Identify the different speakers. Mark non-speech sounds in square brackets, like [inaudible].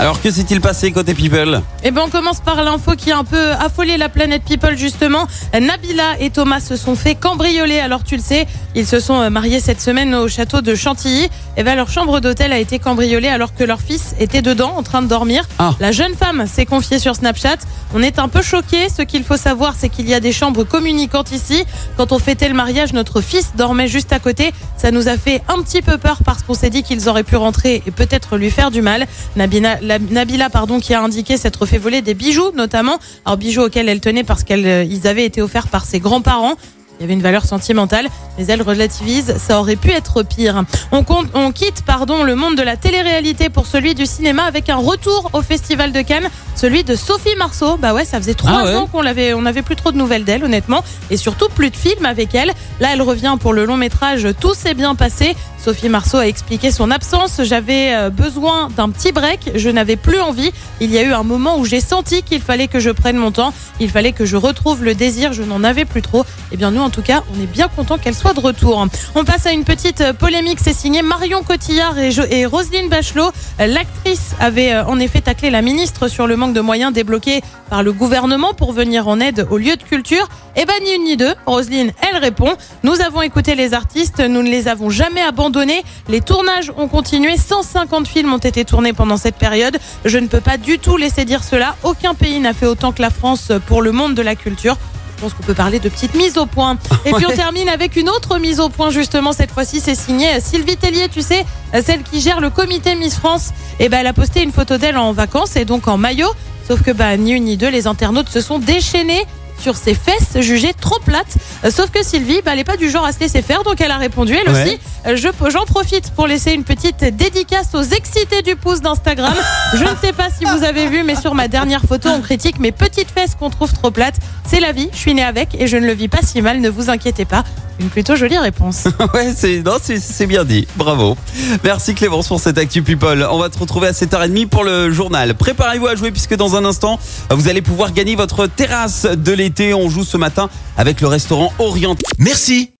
Speaker 1: Alors que s'est-il passé côté People
Speaker 2: Eh ben on commence par l'info qui a un peu affolé la planète People justement. Nabila et Thomas se sont fait cambrioler. Alors tu le sais, ils se sont euh, mariés cette semaine au château de Chantilly. Et ben leur chambre d'hôtel a été cambriolée alors que leur fils était dedans en train de dormir.
Speaker 1: Ah.
Speaker 2: La jeune femme s'est confiée sur Snapchat. On est un peu choqués. Ce qu'il faut savoir, c'est qu'il y a des chambres communicantes ici. Quand on fêtait le mariage, notre fils dormait juste à côté. Ça nous a fait un petit peu peur parce qu'on s'est dit qu'ils auraient pu rentrer et peut-être lui faire du mal. Nabila, la- Nabila pardon, qui a indiqué s'être fait voler des bijoux notamment. Alors bijoux auxquels elle tenait parce qu'ils avaient été offerts par ses grands-parents. Il y avait une valeur sentimentale, mais elle relativise, ça aurait pu être pire. On, on quitte pardon, le monde de la télé-réalité pour celui du cinéma avec un retour au Festival de Cannes, celui de Sophie Marceau. Bah ouais, ça faisait trois
Speaker 1: Ah ouais
Speaker 2: ans qu'on l'avait, on n'avait plus trop de nouvelles d'elle, honnêtement, et surtout plus de films avec elle. Là, elle revient pour le long métrage Tout s'est bien passé. Sophie Marceau a expliqué son absence. J'avais euh, besoin d'un petit break. Je n'avais plus envie. Il y a eu un moment où j'ai senti qu'il fallait que je prenne mon temps. Il fallait que je retrouve le désir. Je n'en avais plus trop. Eh bien, nous, en tout cas, on est bien content qu'elle soit de retour. On passe à une petite euh, polémique. C'est signé Marion Cotillard et, et Roselyne Bachelot. L'actrice avait euh, en effet taclé la ministre sur le de moyens débloqués par le gouvernement pour venir en aide aux lieux de culture. Eh ben, ni une ni deux. Roselyne, elle répond. Nous avons écouté les artistes. Nous ne les avons jamais abandonnés. Les tournages ont continué. 150 films ont été tournés pendant cette période. Je ne peux pas du tout laisser dire cela. Aucun pays n'a fait autant que la France pour le monde de la culture. Je pense qu'on peut parler de petites mises au point. Et puis on termine avec une autre mise au point justement. Cette fois-ci, c'est signé Sylvie Tellier, tu sais, celle qui gère le comité Miss France. Et ben, elle a posté une photo d'elle en vacances et donc en maillot. Sauf que bah, ni une ni deux, les internautes se sont déchaînés sur ses fesses jugées trop plates. Sauf que Sylvie, bah, elle n'est pas du genre à se laisser faire, donc elle a répondu elle
Speaker 1: Ouais.
Speaker 2: aussi. Euh, je- J'en profite pour laisser une petite dédicace aux excités du pouce d'Instagram. [laughs] Je ne sais pas si vous avez vu, mais sur ma dernière photo, on critique mes petites fesses qu'on trouve trop plates. C'est la vie, je suis née avec et je ne le vis pas si mal, ne vous inquiétez pas. Une plutôt jolie réponse. [laughs]
Speaker 1: Ouais, c'est non, c'est- c'est bien dit. Bravo. Merci Clémence pour cette actu People. On va te retrouver à 7h30 pour le journal. Préparez-vous à jouer puisque dans un instant, vous allez pouvoir gagner votre terrasse de l'été. On joue ce matin avec le restaurant Orient.
Speaker 3: Merci,